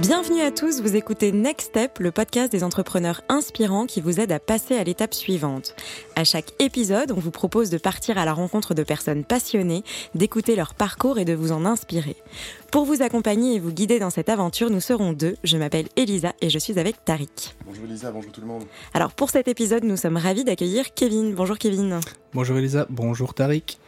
Bienvenue à tous, vous écoutez Next Step, le podcast des entrepreneurs inspirants qui vous aide à passer à l'étape suivante. À chaque épisode, on vous propose de partir à la rencontre de personnes passionnées, d'écouter leur parcours et de vous en inspirer. Pour vous accompagner et vous guider dans cette aventure, nous serons deux. Je m'appelle Elisa et je suis avec Tariq. Bonjour Elisa, bonjour tout le monde. Alors pour cet épisode, nous sommes ravis d'accueillir Kevin. Bonjour Kevin. Bonjour Elisa, bonjour Tariq.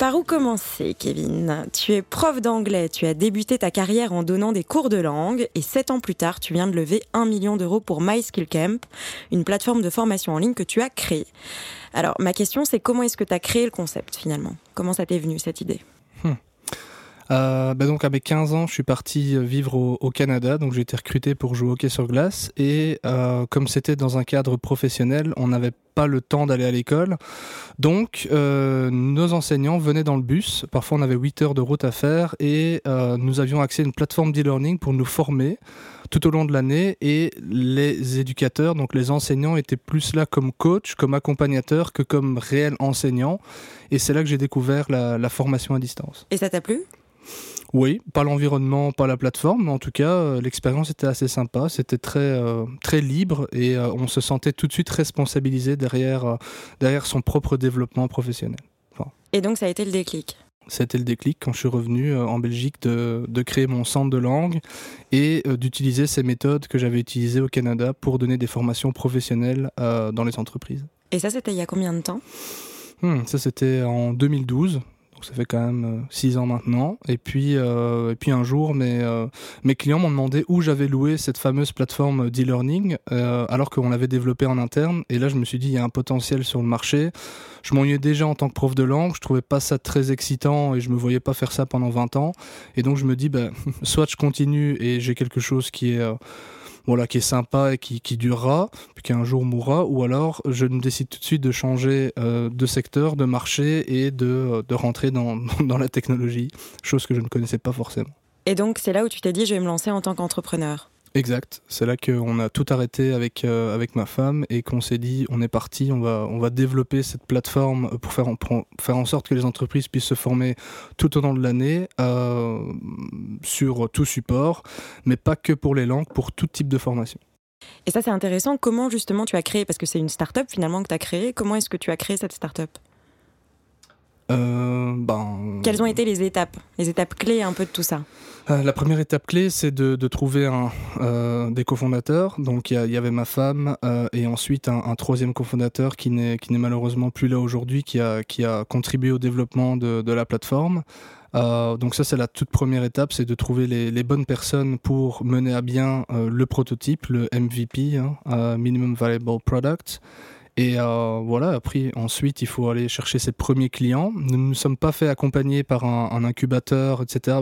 Par où commencer, Kevin? Tu es prof d'anglais, tu as débuté ta carrière en donnant des cours de langue et sept ans plus tard, tu viens de lever un million d'euros pour MySkillCamp, une plateforme de formation en ligne que tu as créée. Alors, ma question, c'est comment est-ce que tu as créé le concept finalement? Comment ça t'est venu cette idée? Hmm. Euh, bah donc, avec 15 ans, je suis parti vivre au, Canada. Donc, j'ai été recruté pour jouer au hockey sur glace. Et euh, comme c'était dans un cadre professionnel, on n'avait pas le temps d'aller à l'école. Donc, euh, nos enseignants venaient dans le bus. Parfois, on avait 8 heures de route à faire. Et euh, nous avions accès à une plateforme d'e-learning pour nous former tout au long de l'année. Et les éducateurs, donc les enseignants, étaient plus là comme coach, comme accompagnateur que comme réel enseignant. Et c'est là que j'ai découvert la formation à distance. Et ça t'a plu? Oui, pas l'environnement, pas la plateforme, mais en tout cas, euh, l'expérience était assez sympa. C'était très, euh, très libre et euh, on se sentait tout de suite responsabilisé derrière, derrière son propre développement professionnel. et donc, ça a été le déclic? C'était le déclic quand je suis revenu en Belgique de, de, créer mon centre de langue et d'utiliser ces méthodes que j'avais utilisées au Canada pour donner des formations professionnelles dans les entreprises. Et ça, c'était il y a combien de temps? Hmm, Ça, c'était en 2012 ça fait quand même euh, six ans maintenant. Et puis, euh, et puis un jour, mes, euh, mes clients m'ont demandé où j'avais loué cette fameuse plateforme d'e-learning, alors qu'on l'avait développée en interne. Et là, je me suis dit, il y a un potentiel sur le marché. Je m'ennuyais déjà en tant que prof de langue, je trouvais pas ça très excitant et je me voyais pas faire ça pendant 20 ans. Et donc, je me dis, ben, soit je continue et j'ai quelque chose qui est voilà, qui est sympa et qui, qui durera, puis qui un jour mourra, ou alors je me décide tout de suite de changer euh, de secteur, de marché et de, euh, de rentrer dans, dans la technologie, chose que je ne connaissais pas forcément. Et donc c'est là où tu t'es dit je vais me lancer en tant qu'entrepreneur? Exact. C'est là qu'on a tout arrêté avec, euh, avec ma femme et qu'on s'est dit on est parti, on va, on va développer cette plateforme pour faire en, faire en sorte que les entreprises puissent se former tout au long de l'année euh, sur tout support, mais pas que pour les langues, pour tout type de formation. Et ça, c'est intéressant. Comment justement tu as créé, parce que c'est une start-up finalement que tu as créée, comment est-ce que tu as créé cette start-up? Euh, ben... Quelles ont été les étapes, les étapes clés un peu de tout ça? Euh, La première étape clé, c'est de, de, trouver un, euh, des cofondateurs. Donc il y, y, avait ma femme euh, et ensuite un, un troisième cofondateur qui n'est malheureusement plus là aujourd'hui, qui a, qui a contribué au développement de, de la plateforme. Donc ça c'est la toute première étape, c'est de trouver les, les, bonnes personnes pour mener à bien le prototype, le MVP, hein, Minimum Valuable Product. Et euh, voilà, après, ensuite, il faut aller chercher ses premiers clients. Nous ne nous sommes pas fait accompagner par un, incubateur, etc.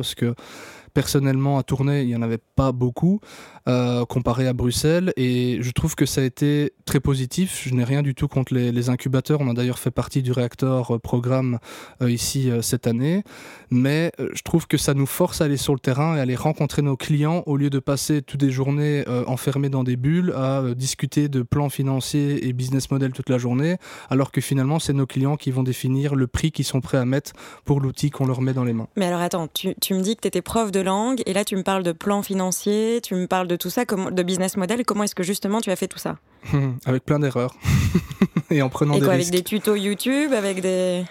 personnellement, à tourner, il n'y en avait pas beaucoup. Euh, comparé à Bruxelles. Et je trouve que ça a été très positif. Je n'ai rien du tout contre les, incubateurs. On a d'ailleurs fait partie du réacteur euh, programme euh, ici cette année. Mais je trouve que ça nous force à aller sur le terrain et à aller rencontrer nos clients au lieu de passer toutes des journées enfermés dans des bulles à discuter de plans financiers et business model toute la journée, alors que finalement, c'est nos clients qui vont définir le prix qu'ils sont prêts à mettre pour l'outil qu'on leur met dans les mains. Mais alors attends, tu, tu me dis que tu étais prof de langue et là tu me parles de plans financiers, tu me parles de tout ça, de business model. Comment est-ce que justement tu as fait tout ça? Avec plein d'erreurs. et en prenant et quoi, Avec des tutos YouTube, avec des...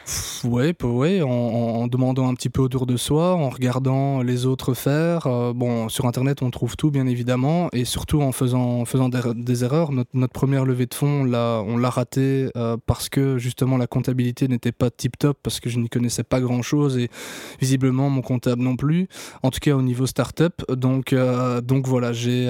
Ouais, ouais en, en, demandant un petit peu autour de soi, en regardant les autres faire. Euh, bon, sur Internet, on trouve tout, bien évidemment, et surtout en faisant, faisant des, erreurs. Notre, notre, première levée de fonds, là, on l'a raté euh, parce que justement la comptabilité n'était pas tip-top, parce que je n'y connaissais pas grand-chose, et visiblement mon comptable non plus, en au niveau startup. Donc, euh, donc voilà, j'ai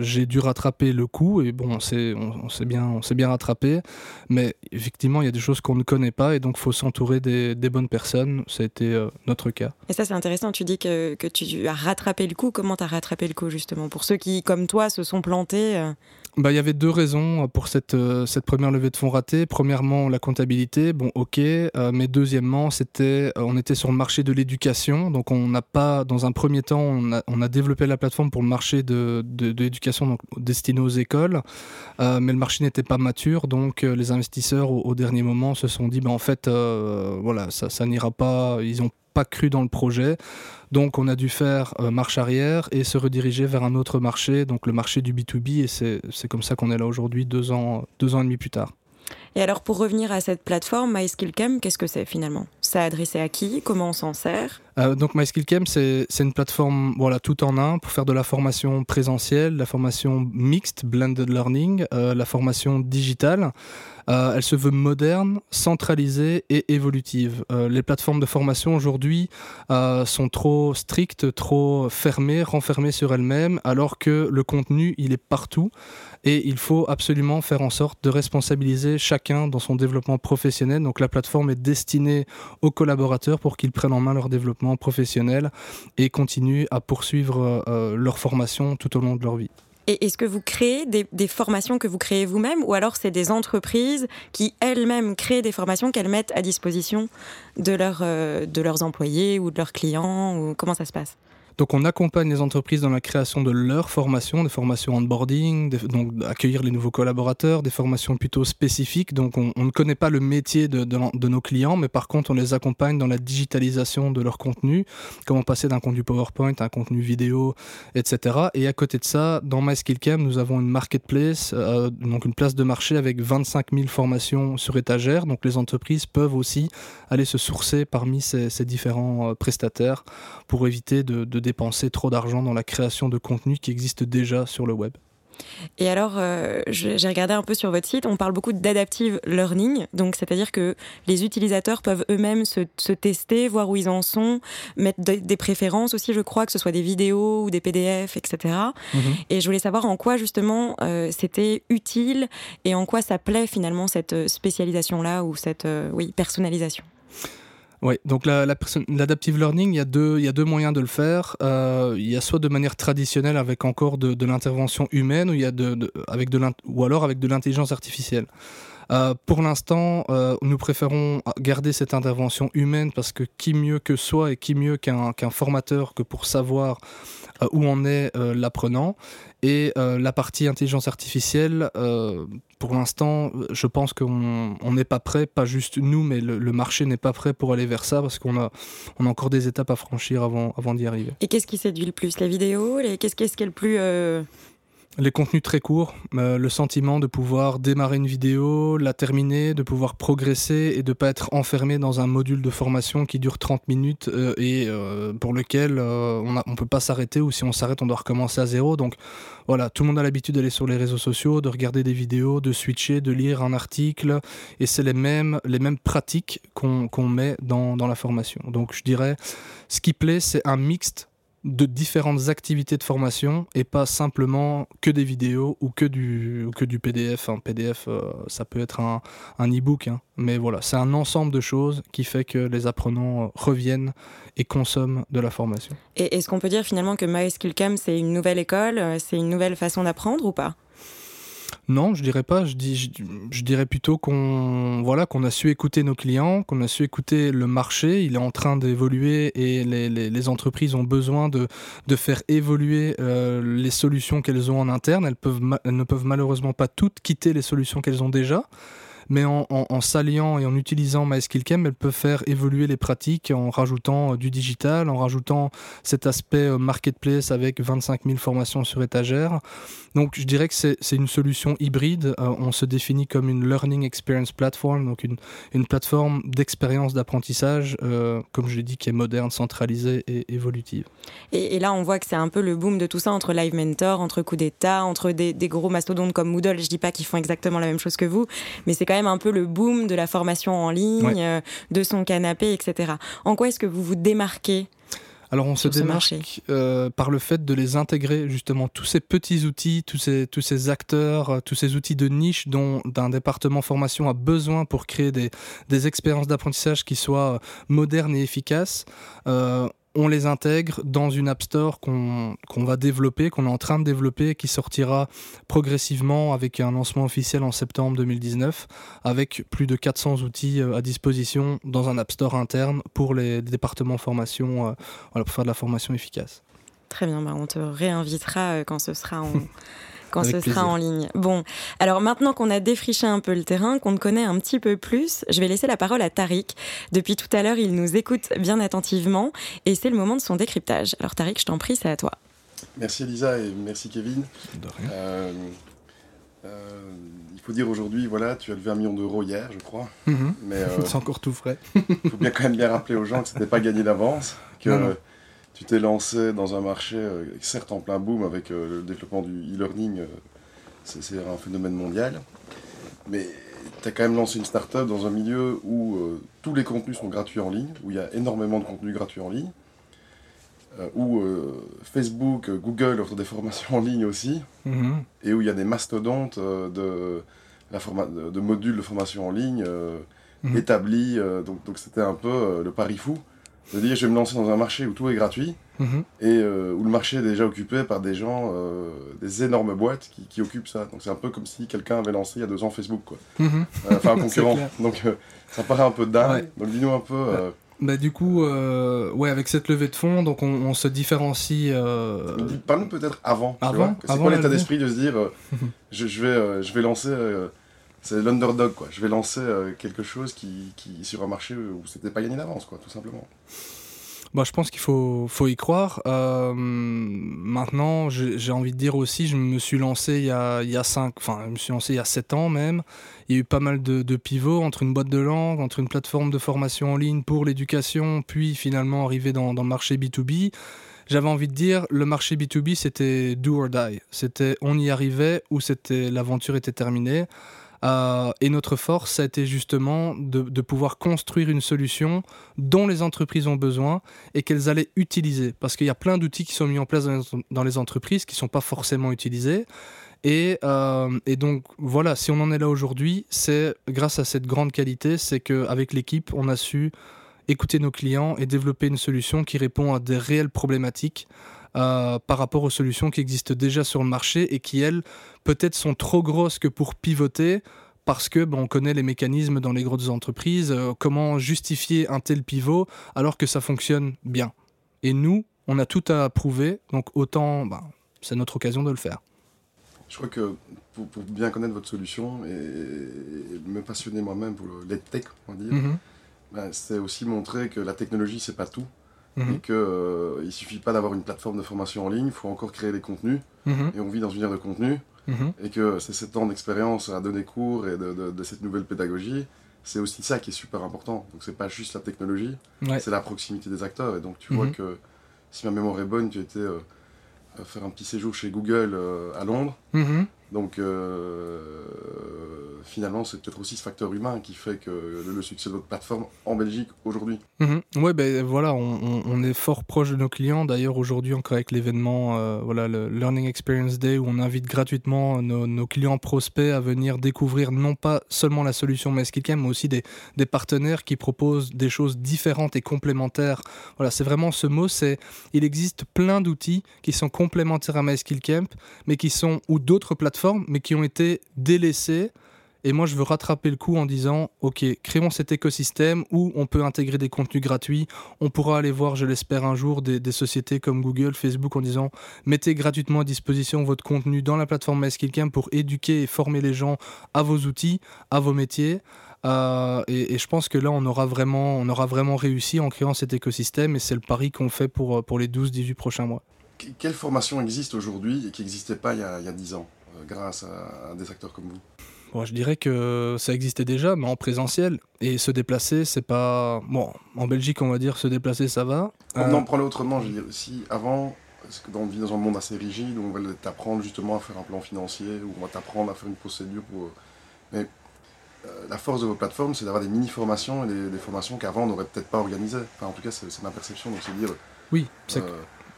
j'ai dû rattraper le coup, et bon, on s'est on, bien, on bien rattrapé. Mais effectivement, il y a des choses qu'on ne connaît pas et donc il faut s'entourer des, bonnes personnes. Ça a été euh, notre cas. Et ça, c'est intéressant. Tu dis que, que, tu as rattrapé le coup. Comment tu as rattrapé le coup, justement? Pour ceux qui, comme toi, se sont plantés euh, bah, il y avait deux raisons pour cette, euh, cette première levée de fonds ratée. Premièrement, la comptabilité, bon, ok, euh, mais deuxièmement, c'était, euh, on était sur le marché de l'éducation, donc on n'a pas, dans un premier temps, on a, développé la plateforme pour le marché de, de, l'éducation destiné aux écoles, mais le marché n'était pas mature, donc les investisseurs au, dernier moment se sont dit, bah, en fait, voilà, ça, ça n'ira pas, ils ont pas cru dans le projet. Donc on a dû faire euh, marche arrière et se rediriger vers un autre marché, donc le marché du B2B, et c'est comme ça qu'on est là aujourd'hui, deux ans, deux ans et demi plus tard. Et alors pour revenir à cette plateforme MySkillCam, qu'est-ce que c'est finalement? C'est adressé à qui? Comment on s'en sert? Euh, Donc MySkillCam, c'est une plateforme voilà, tout en un pour faire de la formation présentielle, la formation mixte, blended learning, euh, la formation digitale. Euh, elle se veut moderne, centralisée et évolutive. Les plateformes de formation aujourd'hui sont trop strictes, trop fermées, renfermées sur elles-mêmes, alors que le contenu, il est partout. Et il faut absolument faire en sorte de responsabiliser chacun dans son développement professionnel. Donc la plateforme est destinée aux collaborateurs pour qu'ils prennent en main leur développement professionnel et continuent à poursuivre leur formation tout au long de leur vie. Et est-ce que vous créez des, formations que vous créez vous-même ou alors c'est des entreprises qui elles-mêmes créent des formations qu'elles mettent à disposition de, euh, de leurs employés ou de leurs clients ou comment ça se passe? Donc on accompagne les entreprises dans la création de leurs formations, des formations onboarding, donc accueillir les nouveaux collaborateurs, des formations plutôt spécifiques. Donc on, ne connaît pas le métier de, nos clients, mais par contre on les accompagne dans la digitalisation de leur contenu, comment passer d'un contenu PowerPoint à un contenu vidéo, etc. Et à côté de ça, dans MySkillCam, nous avons une marketplace, euh, donc une place de marché avec 25 000 formations sur étagère. Donc les entreprises peuvent aussi aller se sourcer parmi ces, différents euh, prestataires pour éviter de dépenser trop d'argent dans la création de contenu qui existe déjà sur le web. Et alors, euh, j'ai regardé un peu sur votre site, on parle beaucoup d'adaptive learning, donc c'est-à-dire que les utilisateurs peuvent eux-mêmes se, tester, voir où ils en sont, mettre des préférences aussi, je crois, que ce soit des vidéos ou des PDF, etc. Mhm. Et je voulais savoir en quoi justement euh, c'était utile et en quoi ça plaît finalement cette spécialisation-là ou cette euh, oui, personnalisation. Oui, donc l'adaptive learning, il y, a deux, il y a deux moyens de le faire. Euh, il y a soit de manière traditionnelle avec encore de, l'intervention humaine, ou, il y a avec ou alors avec de l'intelligence artificielle. Euh, pour l'instant, euh, nous préférons garder cette intervention humaine parce que qui mieux que soi et qui mieux qu'un formateur que pour savoir euh, où en est l'apprenant. Et la partie intelligence artificielle, pour l'instant, je pense qu'on n'est pas prêt, pas juste nous, mais le, marché n'est pas prêt pour aller vers ça parce qu'on a, on a encore des étapes à franchir avant, avant d'y arriver. Et qu'est-ce qui séduit le plus Les vidéos Qu'est-ce qui est le plus les contenus très courts, euh, le sentiment de pouvoir démarrer une vidéo, la terminer, de pouvoir progresser et de pas être enfermé dans un module de formation qui dure 30 minutes euh, et euh, pour lequel on ne peut pas s'arrêter ou si on s'arrête on doit recommencer à zéro. Donc voilà, tout le monde a l'habitude d'aller sur les réseaux sociaux, de regarder des vidéos, de switcher, de lire un article et c'est les mêmes, les pratiques qu'on met dans, dans la formation. Donc je dirais, ce qui plaît c'est un mixte de différentes activités de formation et pas simplement que des vidéos ou que du, que du PDF. Un PDF, euh, ça peut être un, un e-book, hein. mais voilà, c'est un ensemble de choses qui fait que les apprenants euh, reviennent et consomment de la formation. Et est-ce qu'on peut dire finalement que MySkillCam, c'est une nouvelle école, euh, c'est une nouvelle façon d'apprendre ou pas? Non, je dirais pas. Je, dirais plutôt qu'on voilà, qu'on a su écouter nos clients, qu'on a su écouter le marché. Il est en train d'évoluer et les, entreprises ont besoin de, faire évoluer euh, les solutions qu'elles ont en interne. Elles ne peuvent malheureusement pas toutes quitter les solutions qu'elles ont déjà mais en, s'alliant et en utilisant MySkillCam, elle peut faire évoluer les pratiques en rajoutant euh, du digital, en rajoutant cet aspect euh, marketplace avec 25 000 formations sur étagère. Donc je dirais que c'est une solution hybride. Euh, on se définit comme une Learning Experience Platform, donc une, une plateforme d'expérience d'apprentissage, comme je l'ai dit, qui est moderne, centralisée et évolutive. Et, là, on voit que c'est un peu le boom de tout ça entre Live Mentor, entre Coup d'État, entre des, des, gros mastodontes comme Moodle. Je dis pas qu'ils font exactement la même chose que vous, mais c'est quand même un peu le boom de la formation en ligne, euh, de son canapé, etc. En quoi est-ce que vous vous démarquez alors on se démarque euh, par le fait de les intégrer justement tous ces petits outils, tous ces, tous ces acteurs, euh, tous ces outils de niche dont un département formation a besoin pour créer des, des expériences d'apprentissage qui soient modernes et efficaces on les intègre dans une App Store qu'on va développer, qu'on est en train de développer, qui sortira progressivement avec un lancement officiel en septembre 2019, avec plus de 400 outils euh, à disposition dans un App Store interne pour les départements formation, euh, pour faire de la formation efficace. Très bien, bah, on te réinvitera euh, quand ce sera en... quand ce sera en ligne. Bon, alors maintenant qu'on a défriché un peu le terrain, qu'on te connaît un petit peu plus, je vais laisser la parole à Tariq. Depuis tout à l'heure, il nous écoute bien attentivement et c'est le moment de son décryptage. Alors Tariq, je t'en prie, c'est à toi. Merci Elisa et merci Kevin. De rien. Euh, euh, il faut dire aujourd'hui, voilà, tu as levé un million d'euros hier, je crois. Mais euh, C'est encore tout frais. il faut bien quand même bien rappeler aux gens que ce n'était pas gagné d'avance, que Non, non. Tu t'es lancé dans un marché, euh, certes en plein boom avec euh, le développement du e-learning, euh, c'est un phénomène mondial, mais tu as quand même lancé une start-up dans un milieu où euh, tous les contenus sont gratuits en ligne, où il y a énormément de contenus gratuits en ligne, euh, où euh, Facebook, Google offrent des formations en ligne aussi, Mhm. et où il y a des mastodontes de, la forma- de, de modules de formation en ligne Mhm. établis. donc donc c'était un peu le pari fou de dire je vais me lancer dans un marché où tout est gratuit Mhm. et euh, où le marché est déjà occupé par des gens, euh, des énormes boîtes qui, qui occupent ça. Donc c'est un peu comme si quelqu'un avait lancé il y a deux ans Facebook, quoi. Mhm. Euh, enfin un concurrent. Donc ça paraît un peu dingue. Ouais. Donc dis-nous un peu. euh, Bah, du coup, euh, ouais, avec cette levée de fonds, donc on, on se différencie. euh, Parle-nous peut-être avant. Avant. C'est Avant quoi l'état d'esprit de se dire euh, je, je vais, je vais lancer. C'est l'underdog, quoi. Je vais lancer euh, quelque chose qui, qui, sur un marché où c'était pas gagné d'avance, quoi, tout simplement. Bah, je pense qu'il faut, faut y croire. Euh, maintenant, j'ai envie de dire aussi, je me suis lancé il y a, il y a cinq, enfin, je me suis lancé il y a 7 ans même. Il y a eu pas mal de, pivots entre une boîte de langue, entre une plateforme de formation en ligne pour l'éducation, puis finalement dans, dans le marché B2B. J'avais envie de dire, le marché B2B, c'était do or die. C'était on y arrivait ou c'était l'aventure était terminée. Euh, et notre force, ça a été justement de, pouvoir construire une solution dont les entreprises ont besoin et qu'elles allaient utiliser. Parce qu'il y a plein d'outils qui sont mis en place dans les, dans les entreprises qui ne sont pas forcément utilisés. Et, euh, et donc voilà, si on en est là aujourd'hui, c'est grâce à cette grande qualité, c'est qu'avec l'équipe, on a su écouter nos clients et développer une solution qui répond à des réelles problématiques euh, par rapport aux solutions qui existent déjà sur le marché et qui, elles, peut-être sont trop grosses que pour pivoter parce que bon, on connaît les mécanismes dans les grosses entreprises, euh, comment justifier un tel pivot alors que ça fonctionne bien. Et nous, on a tout à prouver, donc autant, ben, c'est notre occasion de le faire. Je crois que pour, pour bien connaître votre solution et, et me passionner moi-même pour le tech, on va dire, Mhm, ben, c'est aussi montrer que la technologie, c'est pas tout. mhm, Et qu'il ne suffit pas d'avoir une plateforme de formation en ligne, il faut encore créer des contenus. mhm, Et on vit dans une ère de contenu. mhm. Et que c'est sept ans d'expérience à donner cours et de, de- de cette nouvelle pédagogie. C'est aussi ça qui est super important. Donc c'est pas juste la technologie, Ouais. c'est la proximité des acteurs. Et donc tu vois que si ma mémoire est bonne, tu étais euh, à faire un petit séjour chez Google euh, à Londres. Donc euh, finalement, c'est peut-être aussi ce facteur humain qui fait que le, succès de votre plateforme en Belgique aujourd'hui. Mhm. Ouais, ben voilà, on, est fort proche de nos clients. D'ailleurs, aujourd'hui, encore avec l'événement, euh, voilà, le Learning Experience Day, où on invite gratuitement nos, clients prospects à venir découvrir non pas seulement la solution MySkillCamp, mais aussi des, des partenaires qui proposent des choses différentes et complémentaires. Voilà, c'est vraiment ce mot. C'est, il existe plein d'outils qui sont complémentaires à MySkillCamp, mais qui sont ou d'autres plateformes, mais qui ont été délaissés. Et moi, je veux rattraper le coup en disant, OK, créons cet écosystème où on peut intégrer des contenus gratuits. On pourra aller voir, je l'espère, un jour des, sociétés comme Google, Facebook en disant, mettez gratuitement à disposition votre contenu dans la plateforme MySkillCamp pour éduquer et former les gens à vos outils, à vos métiers. Euh, et, je pense que là, on aura vraiment, on aura vraiment réussi en créant cet écosystème et c'est le pari qu'on fait pour, pour les 12-18 prochains mois. Que- Quelle formation existe aujourd'hui et qui n'existait pas il y, a, il y a 10 ans, grâce à, à des acteurs comme vous Bon, je dirais que ça existait déjà, mais en présentiel. Et se déplacer, c'est pas. Bon, en Belgique, on va dire se déplacer, ça va. Euh, Non, prends-le autrement. Je veux dire, si avant, parce que dans- on vit dans un monde assez rigide, où on va t'apprendre justement à faire un plan financier, où on va t'apprendre à faire une procédure pour. Mais euh, la force de vos plateformes, c'est d'avoir des mini-formations et des, des formations qu'avant on n'aurait peut-être pas organisées. Enfin, en tout cas, c'est ma perception. Donc, c'est dire, Oui, c'est. euh,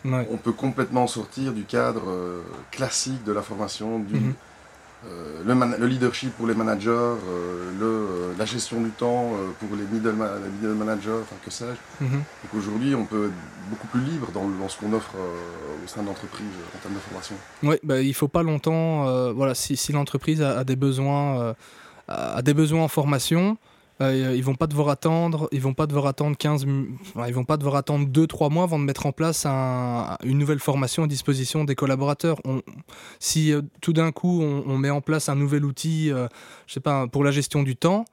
ouais. on peut complètement sortir du cadre euh, classique de la formation, du, Mhm. euh, le, man- le leadership pour les managers, euh, le, la gestion du temps pour les middle, ma- les middle managers, enfin que sais-je. Mhm. Donc aujourd'hui, on peut être beaucoup plus libre dans, ce qu'on offre au sein de l'entreprise en termes de formation. Ouais, bah, il faut pas longtemps. voilà, si, si l'entreprise a, a des besoins, a des besoins en formation, Euh, ils vont pas devoir attendre, ils vont pas devoir attendre 15, ils vont pas devoir attendre 2-3 mois avant de mettre en place une nouvelle formation à disposition des collaborateurs. si euh, tout d'un coup on, met en place un nouvel outil, euh, je sais pas, pour la gestion du temps,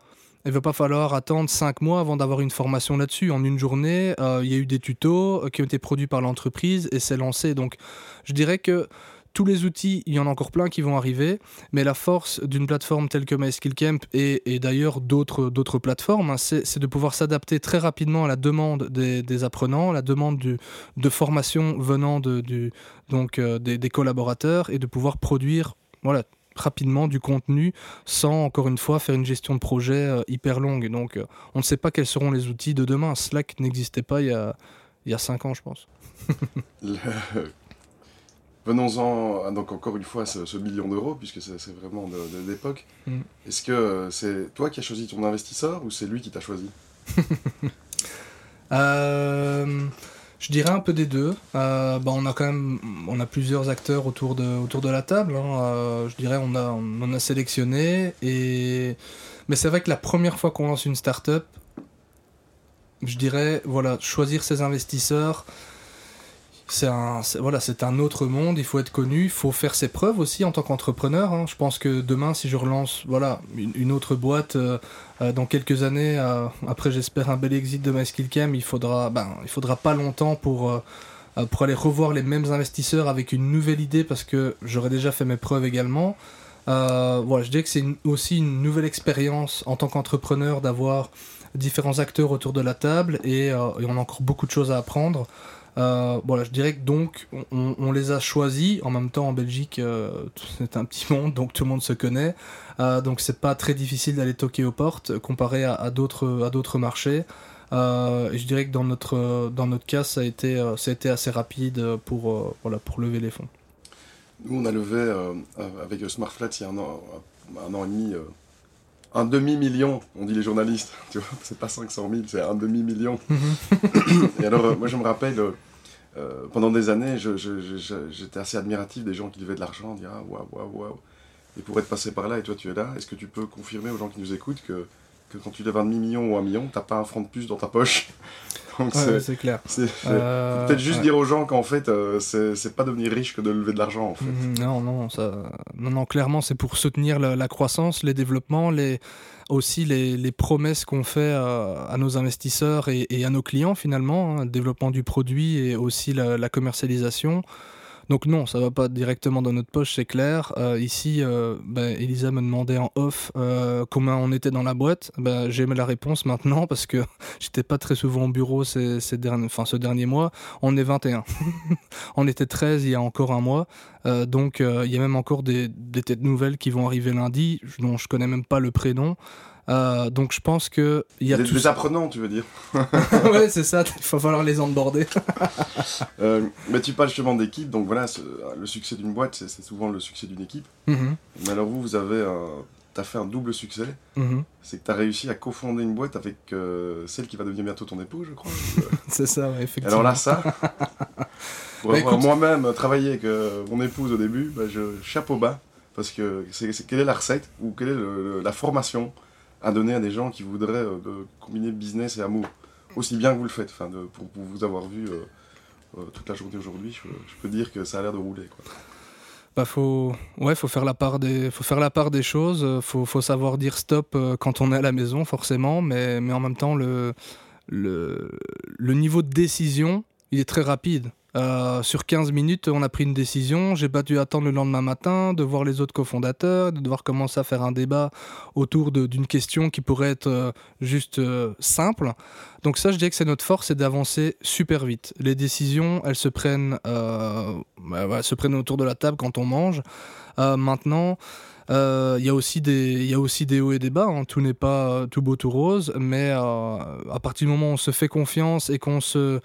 il va pas falloir attendre 5 mois avant d'avoir une formation là-dessus. En une journée, il y a eu des tutos qui ont été produits par l'entreprise et c'est lancé. Donc, je dirais que tous les outils, il y en a encore plein qui vont arriver, mais la force d'une plateforme telle que MySkillCamp et, et d'ailleurs d'autres, d'autres plateformes, hein, c'est, de pouvoir s'adapter très rapidement à la demande des, apprenants, à la demande du, de formation venant de, du, donc, euh, des, collaborateurs et de pouvoir produire voilà, rapidement du contenu sans, encore une fois, faire une gestion de projet euh, hyper longue. Donc, euh, on ne sait pas quels seront les outils de demain. Slack n'existait pas il y a, il y a 5 ans, je pense. Venons-en, ah, donc encore une fois, ce, ce million d'euros, puisque c'est vraiment de, l'époque. Mm. Est-ce que euh, c'est toi qui as choisi ton investisseur ou c'est lui qui t'a choisi? Euh, Je dirais un peu des deux. Euh, bah, on a quand même on a plusieurs acteurs autour de, autour de la table. Hein. je dirais on, a, on en a sélectionné. Et... Mais c'est vrai que la première fois qu'on lance une start-up, je dirais, voilà, choisir ses investisseurs c'est un, voilà, c'est un autre monde. Il faut être connu, il faut faire ses preuves aussi en tant qu'entrepreneur. Hein. Je pense que demain, si je relance, voilà, une, autre boîte euh, euh, dans quelques années, euh, après j'espère un bel exit de MySkillCam, il faudra, ben, il faudra pas longtemps pour pour aller revoir les mêmes investisseurs avec une nouvelle idée parce que j'aurais déjà fait mes preuves également. voilà, je dirais que c'est aussi une nouvelle expérience en tant qu'entrepreneur d'avoir différents acteurs autour de la table et, et on a encore beaucoup de choses à apprendre. Euh, voilà, je dirais que donc on, les a choisis. En même temps, en Belgique, euh, c'est un petit monde, donc tout le monde se connaît. Euh, donc c'est pas très difficile d'aller toquer aux portes comparé à, d'autres à d'autres marchés. et je dirais que dans notre dans notre cas, ça a été ça a été assez rapide pour voilà pour lever les fonds. Nous, on a levé avec Smartflat il y a un an, un an et demi un demi-million, on dit les journalistes, tu vois, c'est pas 500 000, c'est un demi-million. Mhm. et alors, moi je me rappelle, euh, pendant des années, j'étais assez admiratif des gens qui levaient de l'argent, dire ah, waouh, waouh, waouh. Et pour être passé par là, et toi tu es là, est-ce que tu peux confirmer aux gens qui nous écoutent que, que quand tu lèves un demi-million ou un million, t'as pas un franc de plus dans ta poche c'est clair. Euh, peut-être juste dire aux gens qu'en fait, euh, c'est pas devenir riche que de lever de l'argent. En fait. Mhm, non, non, ça, non, non, clairement, c'est pour soutenir la, croissance, les développements, les, aussi les, promesses qu'on fait à, nos investisseurs et, à nos clients finalement, hein, développement du produit et aussi la, la commercialisation. Donc non, ça va pas directement dans notre poche, c'est clair. Euh, ici, euh, ben, Elisa me demandait en off euh, combien on était dans la boîte. Ben, J'ai la réponse maintenant parce que j'étais pas très souvent au bureau ces, ces derniers, enfin, ce dernier mois. On est 21. on était 13 il y a encore un mois. donc il y a même encore des, des, têtes nouvelles qui vont arriver lundi, dont je connais même pas le prénom. Euh, donc je pense que il y a des, apprenants, tu veux dire Ouais, c'est ça. Il va falloir les onboarder. euh, mais tu parles justement d'équipe, donc voilà, le succès d'une boîte, c'est souvent le succès d'une équipe. Mhm. Mais alors vous, vous avez, as fait un double succès. Mhm. C'est que tu as réussi à cofonder une boîte avec euh, celle qui va devenir bientôt ton épouse, je crois. c'est ça, effectivement. Alors là, ça. Pour avoir moi-même travaillé avec euh, mon épouse au début, bah, je chapeau bas parce que c'est quelle est la recette ou quelle est la formation à donner à des gens qui voudraient euh, de combiner business et amour. Aussi bien que vous le faites. Enfin, pour, vous avoir vu euh, euh, toute la journée aujourd'hui, je, peux dire que ça a l'air de rouler. Quoi. Bah faut, ouais, faut faire la part des, faut faire la part des choses. Faut, faut savoir dire stop quand on est à la maison, forcément, mais, mais en même temps, le, le, le niveau de décision, il est très rapide. Euh, sur 15 minutes, on a pris une décision. J'ai pas dû attendre le lendemain matin de voir les autres cofondateurs, de devoir commencer à faire un débat autour d'une question qui pourrait être euh, juste euh, simple. Donc ça, je dirais que c'est notre force, c'est d'avancer super vite. Les décisions, elles se prennent, bah, se prennent autour de la table quand on mange. maintenant, il y a aussi des hauts et des bas hein. tout n'est pas tout beau tout rose mais à partir du moment où on se fait confiance et qu'on se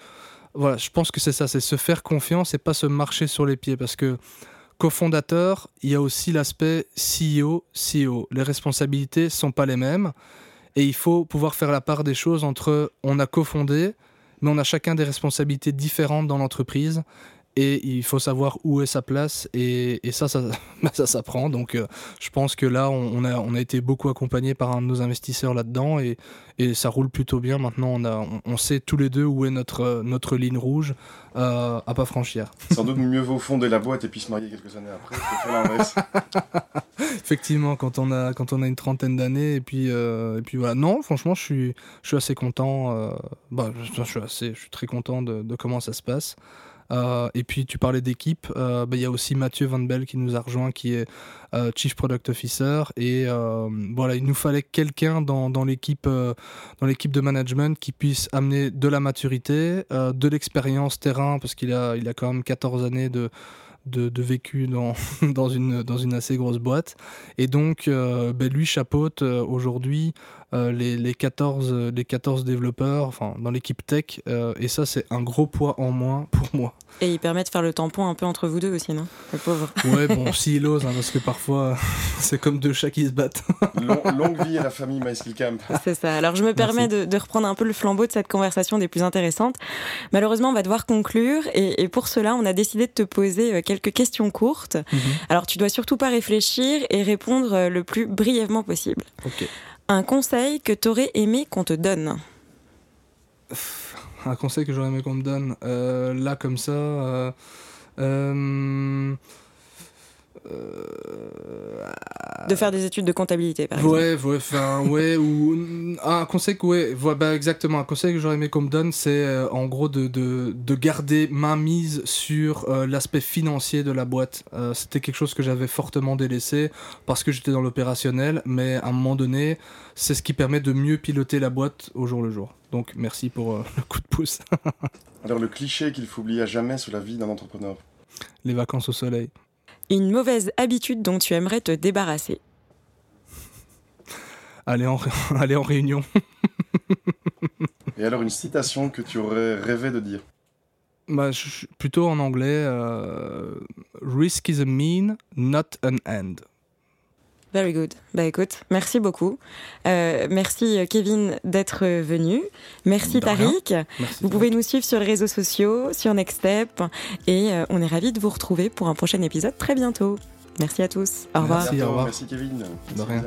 voilà, je pense que c'est ça, c'est se faire confiance et pas se marcher sur les pieds parce que cofondateur, il y a aussi l'aspect CEO, CEO. Les responsabilités sont pas les mêmes et il faut pouvoir faire la part des choses entre on a cofondé, mais on a chacun des responsabilités différentes dans l'entreprise et il faut savoir où est sa place et, ça, ça, bah, ça s'apprend. Donc euh, je pense que là, on, a, on a été beaucoup accompagné par un de nos investisseurs là-dedans et, et ça roule plutôt bien. Maintenant, on, a, on, sait tous les deux où est notre, notre ligne rouge euh, à pas franchir. Sans doute mieux vaut fonder la boîte et puis se marier quelques années après que. Effectivement, quand on a, quand on a une trentaine d'années et puis, euh, et puis voilà. Non, franchement, je suis, je suis assez content. Euh, bah, je, suis assez, je suis très content de, de comment ça se passe. Euh, et puis tu parlais d'équipe, euh, bah, il y a aussi Mathieu Van Bell qui nous a rejoint, qui est euh, Chief Product Officer. Et voilà, il nous fallait quelqu'un dans, l'équipe dans de management qui puisse amener de la maturité, de l'expérience terrain, parce qu'il a, il a quand même 14 années de, de, vécu dans, dans, une, dans une assez grosse boîte. Et donc, ben, lui chapeaute aujourd'hui les, les, 14, euh, les 14 développeurs enfin, dans l'équipe tech. Euh, et ça, c'est un gros poids en moins pour moi. Et il permet de faire le tampon un peu entre vous deux aussi, non? Le pauvre. Ouais, bon, s'il ose, hein, parce que parfois, c'est comme deux chats qui se battent. longue vie à la famille MySkill Camp. C'est ça. Alors, je me permets de, reprendre un peu le flambeau de cette conversation des plus intéressantes. Malheureusement, on va devoir conclure. Et, pour cela, on a décidé de te poser quelques questions courtes. Mhm. Alors, tu dois surtout pas réfléchir et répondre le plus brièvement possible. Ok. Un conseil que t'aurais aimé qu'on te donne Un conseil que j'aurais aimé qu'on me donne euh, Là, comme ça. Euh, euh, de faire des études de comptabilité, par ouais, exemple. Ouais, enfin, ouais, ou un conseil que, ouais, bah, exactement, un conseil que j'aurais aimé qu'on me donne, c'est euh, en gros de, de, de, garder main mise sur euh, l'aspect financier de la boîte. C'était quelque chose que j'avais fortement délaissé parce que j'étais dans l'opérationnel, mais à un moment donné, c'est ce qui permet de mieux piloter la boîte au jour le jour. Donc merci pour le coup de pouce. Alors le cliché qu'il faut oublier à jamais sur la vie d'un entrepreneur Les vacances au soleil. Une mauvaise habitude dont tu aimerais te débarrasser aller en, aller en réunion. Et alors une citation que tu aurais rêvé de dire? Bah, Plutôt en anglais, euh, Risk is a mean, not an end. Very good. Bah écoute, merci beaucoup. Euh, merci euh, Kevin d'être venu. Merci Tariq. vous pouvez nous suivre sur les réseaux sociaux, sur Next Step, et euh, on est ravis de vous retrouver pour un prochain épisode très bientôt. Merci à tous. Au revoir. Merci, au revoir. Merci Kevin. de rien.